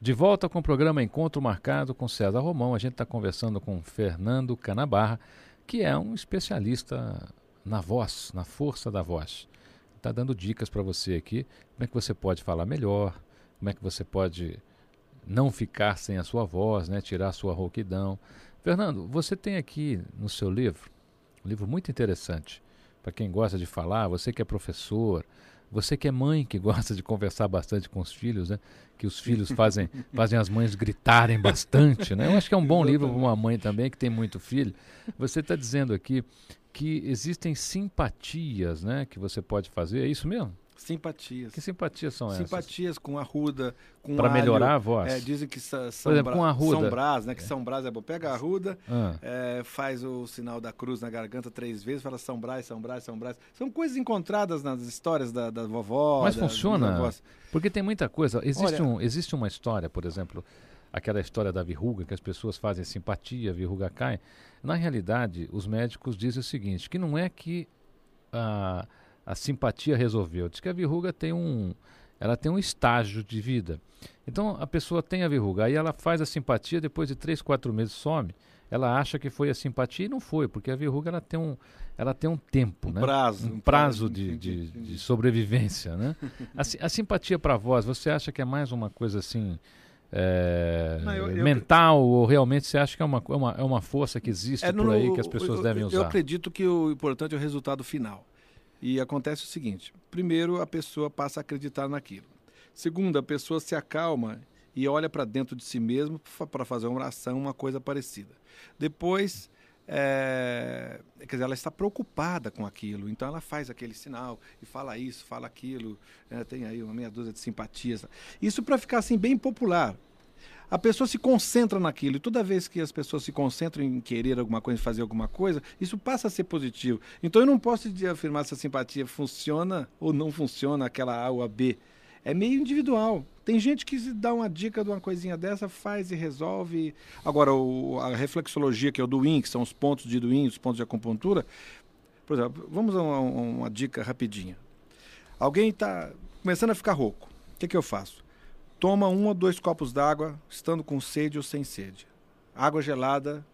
De volta com o programa Encontro Marcado com César Romão. A gente está conversando com Fernando Canabarra, que é um especialista na voz, na força da voz. Está dando dicas para você aqui, como é que você pode falar melhor, como é que você pode não ficar sem a sua voz, né, tirar a sua rouquidão. Fernando, você tem aqui no seu livro, um livro muito interessante, para quem gosta de falar, você que é professor, você que é mãe, que gosta de conversar bastante com os filhos, né? Que os filhos fazem, fazem as mães gritarem bastante, né? Eu acho que é um bom livro para uma mãe também que tem muito filho. Você está dizendo aqui que existem simpatias, né? Que você pode fazer, é isso mesmo? Simpatias. Que simpatias são essas? Simpatias com arruda, com Para melhorar a voz? É, dizem que São, Por exemplo, com arruda. São Brás, né? Que São Brás é bom. Pega a arruda, ah. é, faz o sinal da cruz na garganta três vezes, fala São Brás, São Brás, São Brás. São coisas encontradas nas histórias da, da vovó. Mas da, funciona? Porque tem muita coisa. Existe, Olha, um, existe uma história, por exemplo, aquela história da verruga, que as pessoas fazem simpatia, a verruga cai. Na realidade, os médicos dizem o seguinte, que não é que... Ah, a simpatia resolveu. Diz que a verruga tem um, ela tem um estágio de vida. Então a pessoa tem a verruga, aí ela faz a simpatia, depois de três, quatro meses some. Ela acha que foi a simpatia e não foi, porque a verruga ela tem um, ela tem um tempo, um né? prazo, um, prazo, de, de, de, sobrevivência, né? A, a simpatia para a voz, você acha que é mais uma coisa assim é, não, eu, mental eu, ou realmente você acha que é uma, é uma, é uma força que existe é, por aí que as pessoas eu, devem usar? Eu acredito que o importante é o resultado final. E acontece o seguinte: primeiro, a pessoa passa a acreditar naquilo. Segundo, a pessoa se acalma e olha para dentro de si mesmo para fazer uma oração, uma coisa parecida. Depois, é, quer dizer, ela está preocupada com aquilo, então ela faz aquele sinal e fala isso, fala aquilo, é, tem aí uma meia dúzia de simpatias. Isso para ficar assim bem popular a pessoa se concentra naquilo. E toda vez que as pessoas se concentram em querer alguma coisa, fazer alguma coisa, isso passa a ser positivo. Então eu não posso afirmar se a simpatia funciona ou não funciona, aquela A ou a B. É meio individual. Tem gente que se dá uma dica de uma coisinha dessa, faz e resolve. Agora, o, a reflexologia, que é o Duin, que são os pontos de Duin, os pontos de acupuntura. Por exemplo, vamos a uma, uma dica rapidinha. Alguém está começando a ficar rouco. O que, que eu faço? Toma um ou dois copos d'água, estando com sede ou sem sede. Água gelada,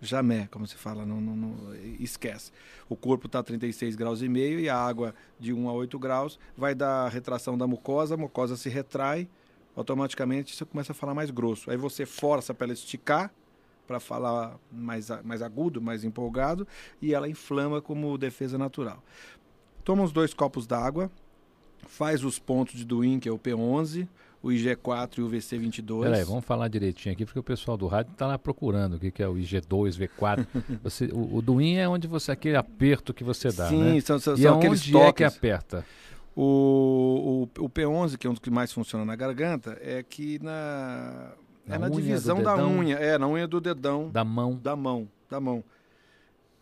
jamais, como se fala, não, não, não esquece. O corpo está a 36 graus e meio e a água de 1 a 8 graus vai dar retração da mucosa, a mucosa se retrai, automaticamente você começa a falar mais grosso. Aí você força para ela esticar, para falar mais, mais agudo, mais empolgado, e ela inflama como defesa natural. Toma uns dois copos d'água, faz os pontos de Duin, que é o P11, o IG4 e o VC22. Peraí, vamos falar direitinho aqui, porque o pessoal do rádio está lá procurando o que, que é o IG2, V4. Você, o, o Duin é onde você, aquele aperto que você dá, Sim, né? são, são, e são aqueles onde toques. é que aperta? O, o, o P11, que é um dos que mais funciona na garganta, é que na, na é na divisão da unha, é, na unha do dedão. Da mão. Da mão, da mão.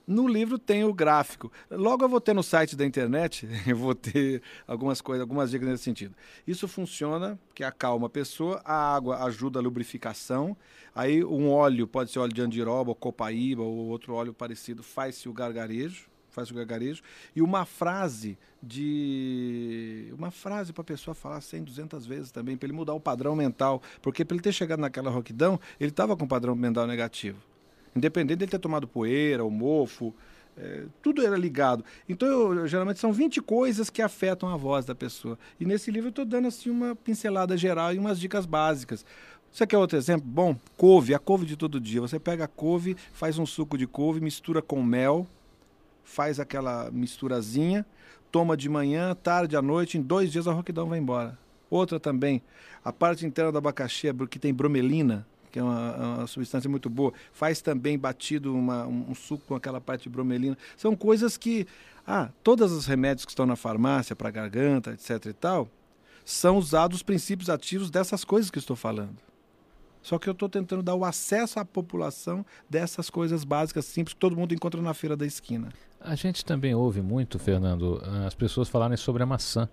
No livro tem o gráfico. Logo eu vou ter no site da internet, eu vou ter algumas coisas, algumas dicas nesse sentido. Isso funciona, que acalma a pessoa, a água ajuda a lubrificação. Aí um óleo, pode ser óleo de andiroba, ou copaíba, ou outro óleo parecido, faz-se o gargarejo, faz o gargarejo. E uma frase de uma frase para a pessoa falar 100, 200 vezes também, para ele mudar o padrão mental, porque para ele ter chegado naquela roquidão, ele estava com padrão mental negativo. Independente dele ter tomado poeira, ou mofo, é, tudo era ligado. Então, eu, geralmente são 20 coisas que afetam a voz da pessoa. E nesse livro eu estou dando assim uma pincelada geral e umas dicas básicas. Você quer outro exemplo? Bom, couve, a couve de todo dia. Você pega a couve, faz um suco de couve, mistura com mel, faz aquela misturazinha, toma de manhã, tarde, à noite, em dois dias a roquidão vai embora. Outra também, a parte interna do abacaxi, é que tem bromelina, que é uma, uma, substância muito boa. Faz também batido uma, um, um, suco com aquela parte de bromelina. São coisas que, ah, todos os remédios que estão na farmácia para garganta, etc e tal, são usados os princípios ativos dessas coisas que estou falando. Só que eu estou tentando dar o acesso à população dessas coisas básicas, simples, que todo mundo encontra na feira da esquina. A gente também ouve muito, Fernando, as pessoas falarem sobre a maçã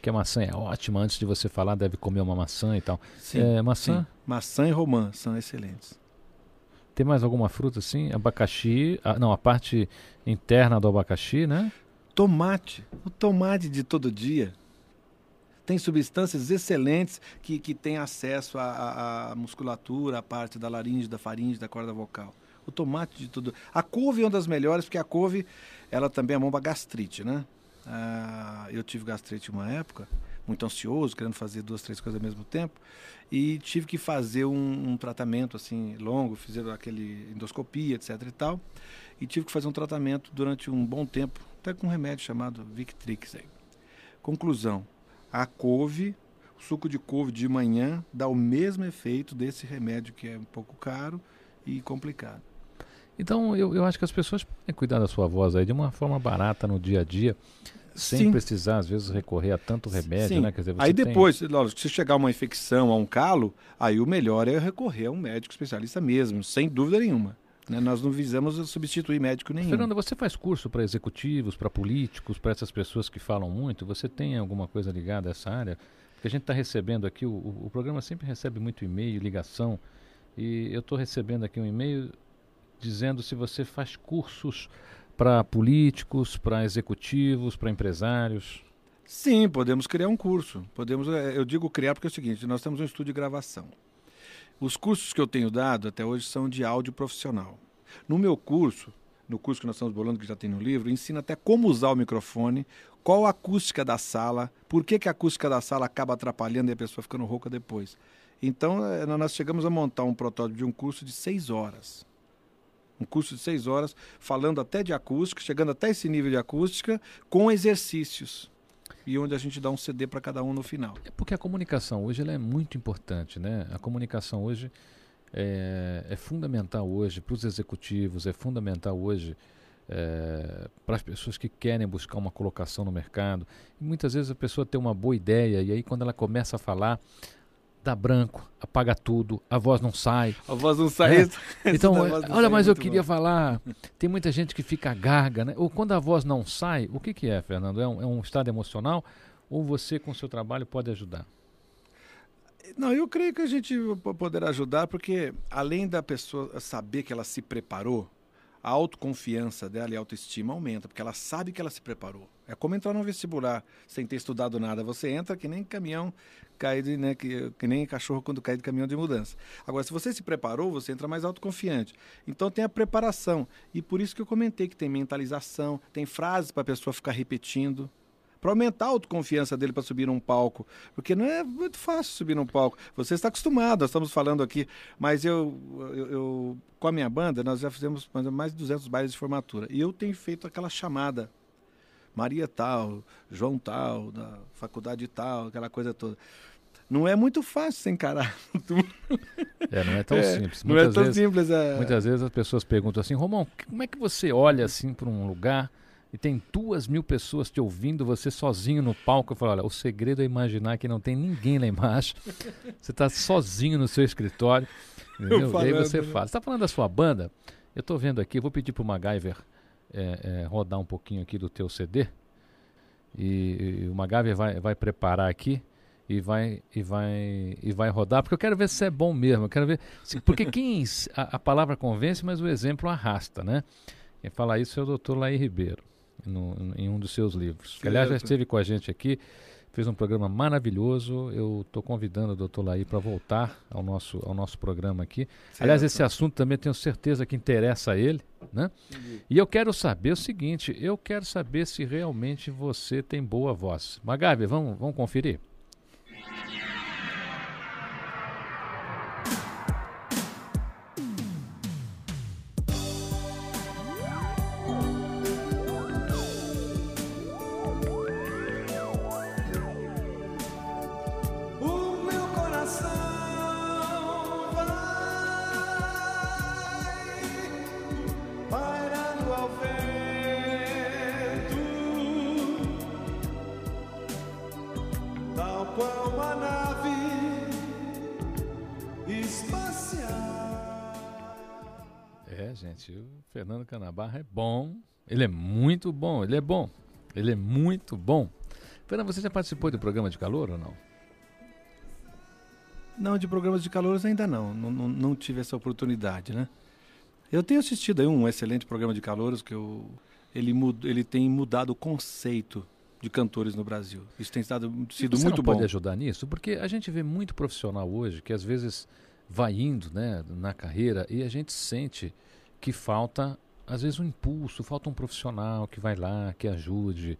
que a maçã é ótima, antes de você falar deve comer uma maçã e tal. Sim, é, maçã? Sim. Maçã e romã são excelentes. Tem mais alguma fruta assim? Abacaxi, a, não, a parte interna do abacaxi, né? Tomate, o tomate de todo dia. Tem substâncias excelentes que, que têm acesso à, à musculatura, à parte da laringe, da faringe, da corda vocal. O tomate de tudo. A couve é uma das melhores, porque a couve, ela também é bom para gastrite, né? Ah, eu tive gastrite uma época, muito ansioso, querendo fazer duas, três coisas ao mesmo tempo, e tive que fazer um, um tratamento assim longo, fizeram aquele endoscopia, etc e tal, e tive que fazer um tratamento durante um bom tempo, até com um remédio chamado Victrix. Aí. Conclusão: a couve, o suco de couve de manhã dá o mesmo efeito desse remédio que é um pouco caro e complicado. Então, eu, eu acho que as pessoas têm que cuidar da sua voz aí de uma forma barata no dia a dia, sem Sim. precisar, às vezes, recorrer a tanto remédio, Sim. né? Quer dizer, aí depois, tem... lógico, se chegar uma infecção, a um calo, aí o melhor é recorrer a um médico especialista mesmo, sem dúvida nenhuma. Né? Nós não visamos substituir médico nenhum. Fernanda, você faz curso para executivos, para políticos, para essas pessoas que falam muito? Você tem alguma coisa ligada a essa área? Porque a gente está recebendo aqui, o, o programa sempre recebe muito e-mail, ligação, e eu estou recebendo aqui um e-mail dizendo se você faz cursos para políticos, para executivos, para empresários. Sim, podemos criar um curso. Podemos, é, eu digo criar porque é o seguinte: nós temos um estúdio de gravação. Os cursos que eu tenho dado até hoje são de áudio profissional. No meu curso, no curso que nós estamos bolando, que já tem no livro, ensina até como usar o microfone, qual a acústica da sala, por que, que a acústica da sala acaba atrapalhando e a pessoa ficando rouca depois. Então, é, nós chegamos a montar um protótipo de um curso de seis horas um curso de seis horas, falando até de acústica, chegando até esse nível de acústica, com exercícios. E onde a gente dá um CD para cada um no final. É porque a comunicação hoje ela é muito importante, né? A comunicação hoje é, é fundamental hoje para os executivos, é fundamental hoje é, para as pessoas que querem buscar uma colocação no mercado. E muitas vezes a pessoa tem uma boa ideia e aí quando ela começa a falar, dá branco, apaga tudo, a voz não sai. A voz não sai. É. Então, olha, mas eu queria bom. falar. Tem muita gente que fica garga, né? Ou quando a voz não sai, o que, que é, Fernando? É um, é um estado emocional ou você com o seu trabalho pode ajudar? Não, eu creio que a gente poderá ajudar porque além da pessoa saber que ela se preparou, a autoconfiança dela e a autoestima aumenta, porque ela sabe que ela se preparou. É como entrar no vestibular sem ter estudado nada. Você entra que nem caminhão caído, né, que, que nem cachorro quando cai de caminhão de mudança. Agora, se você se preparou, você entra mais autoconfiante. Então tem a preparação. E por isso que eu comentei que tem mentalização, tem frases para a pessoa ficar repetindo para aumentar a autoconfiança dele para subir num palco. Porque não é muito fácil subir num palco. Você está acostumado, nós estamos falando aqui. Mas eu, eu, eu, com a minha banda, nós já fizemos mais de 200 bailes de formatura. E eu tenho feito aquela chamada. Maria tal, João tal, da faculdade tal, aquela coisa toda. Não é muito fácil você encarar tudo. É, não é tão é, simples. Não é tão vezes, simples. É... Muitas vezes as pessoas perguntam assim, Romão, como é que você olha assim para um lugar e tem duas mil pessoas te ouvindo, você sozinho no palco. Eu falo, olha, o segredo é imaginar que não tem ninguém lá embaixo. Você está sozinho no seu escritório. Entendeu? Falando, e aí você né? fala. Você está falando da sua banda? Eu estou vendo aqui, vou pedir para o MacGyver é, é, rodar um pouquinho aqui do teu CD. E, e o MacGyver vai, vai preparar aqui e vai e vai e vai rodar porque eu quero ver se é bom mesmo eu quero ver se, porque quem a, a, palavra convence mas o exemplo arrasta né quem fala isso é o doutor Laí Ribeiro no, em um dos seus livros. Que, aliás, já esteve com a gente aqui, fez um programa maravilhoso. Eu estou convidando o doutor Laí para voltar ao nosso, ao nosso programa aqui. Certo. Aliás, esse assunto também tenho certeza que interessa a ele. Né? E eu quero saber o seguinte: eu quero saber se realmente você tem boa voz. Magabe, vamos, vamos conferir? Gente. O Fernando Canabarra é bom. Ele é muito bom. Ele é bom. Ele é muito bom. Fernando, você já participou do programa de calor ou não? Não, de programas de calor ainda não. Não, não. não, tive essa oportunidade, né? Eu tenho assistido aí um excelente programa de calouros que eu, ele, mud, ele tem mudado o conceito de cantores no Brasil. Isso tem sido, sido Você muito não bom. pode ajudar nisso? Porque a gente vê muito profissional hoje que às vezes vai indo né, na carreira e a gente sente que falta, às vezes, um impulso, falta um profissional que vai lá, que ajude.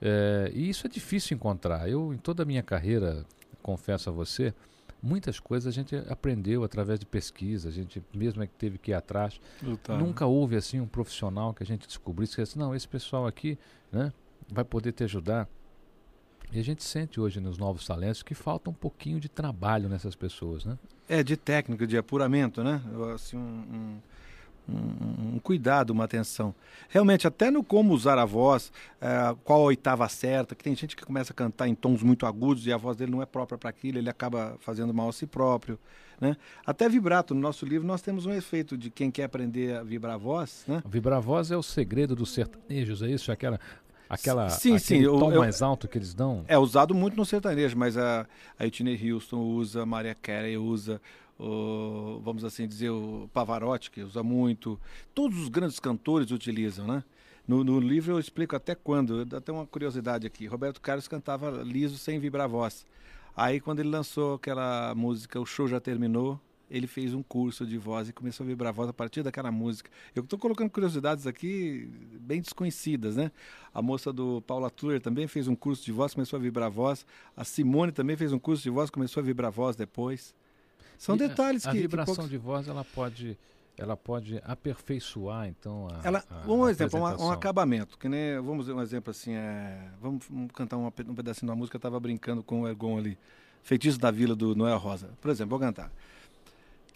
É, e isso é difícil encontrar. Eu, em toda a minha carreira, confesso a você, muitas coisas a gente aprendeu através de pesquisa, a gente mesmo é que teve que ir atrás. Lutar, Nunca houve assim um profissional que a gente descobrisse que assim, não, esse pessoal aqui né, vai poder te ajudar. E a gente sente hoje nos novos talentos que falta um pouquinho de trabalho nessas pessoas, né? É, de técnica, de apuramento, né? Assim, um, um, um, cuidado, uma atenção. Realmente, até no como usar a voz, é, qual a oitava certa, que tem gente que começa a cantar em tons muito agudos e a voz dele não é própria para aquilo, ele acaba fazendo mal a si próprio. Né? Até vibrato, no nosso livro nós temos um efeito de quem quer aprender a vibrar a voz. Né? Vibrar a voz é o segredo dos sertanejos, é isso? Aquela, aquela, sim, sim, tom eu, eu, mais alto que eles dão? É usado muito no sertanejo, mas a, a Whitney Houston usa, a Maria Carey usa, o, vamos assim dizer, o Pavarotti, que usa muito. Todos os grandes cantores utilizam, né? No, no, livro eu explico até quando, até uma curiosidade aqui. Roberto Carlos cantava liso sem vibrar a voz. Aí quando ele lançou aquela música O Show Já Terminou, ele fez um curso de voz e começou a vibrar a voz a partir daquela música. Eu estou colocando curiosidades aqui bem desconhecidas, né? A moça do Paula Tuller também fez um curso de voz, começou a vibrar a voz. A Simone também fez um curso de voz, começou a vibrar a voz depois. São E detalhes a, a que. vibração que poucos... de voz ela pode, ela pode aperfeiçoar então a. Ela, a, um a exemplo, um, um, acabamento, que nem, vamos dizer um exemplo assim, é, vamos, vamos cantar uma, um pedacinho da música, eu estava brincando com o Ergon ali, Feitiço da Vila do Noel Rosa. Por exemplo, vou cantar.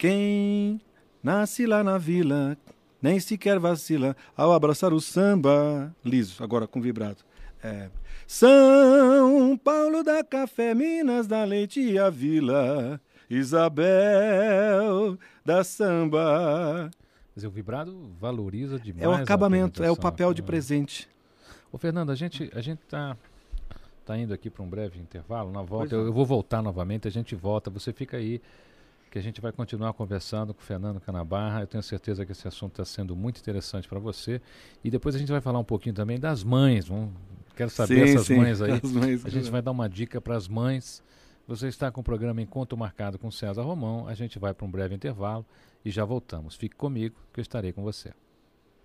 Quem nasce lá na vila, nem sequer vacila ao abraçar o samba, liso, agora com vibrato. É, São Paulo da Café, Minas da Leite e a Vila, Isabel da Samba. Dizer, o vibrado valoriza demais. É o acabamento, é o papel de Ah. presente. Ô Fernando, a gente a gente tá tá indo aqui para um breve intervalo. Na volta eu, não. eu vou voltar novamente, a gente volta. Você fica aí que a gente vai continuar conversando com o Fernando Canabarra. Eu tenho certeza que esse assunto está sendo muito interessante para você. E depois a gente vai falar um pouquinho também das mães. Vamos, quero saber Sim, essas sim, mães aí. mães. A gente vai dar uma dica para as mães. Você está com o programa Encontro Marcado com César Romão. A gente vai para um breve intervalo e já voltamos. Fique comigo que eu estarei com você.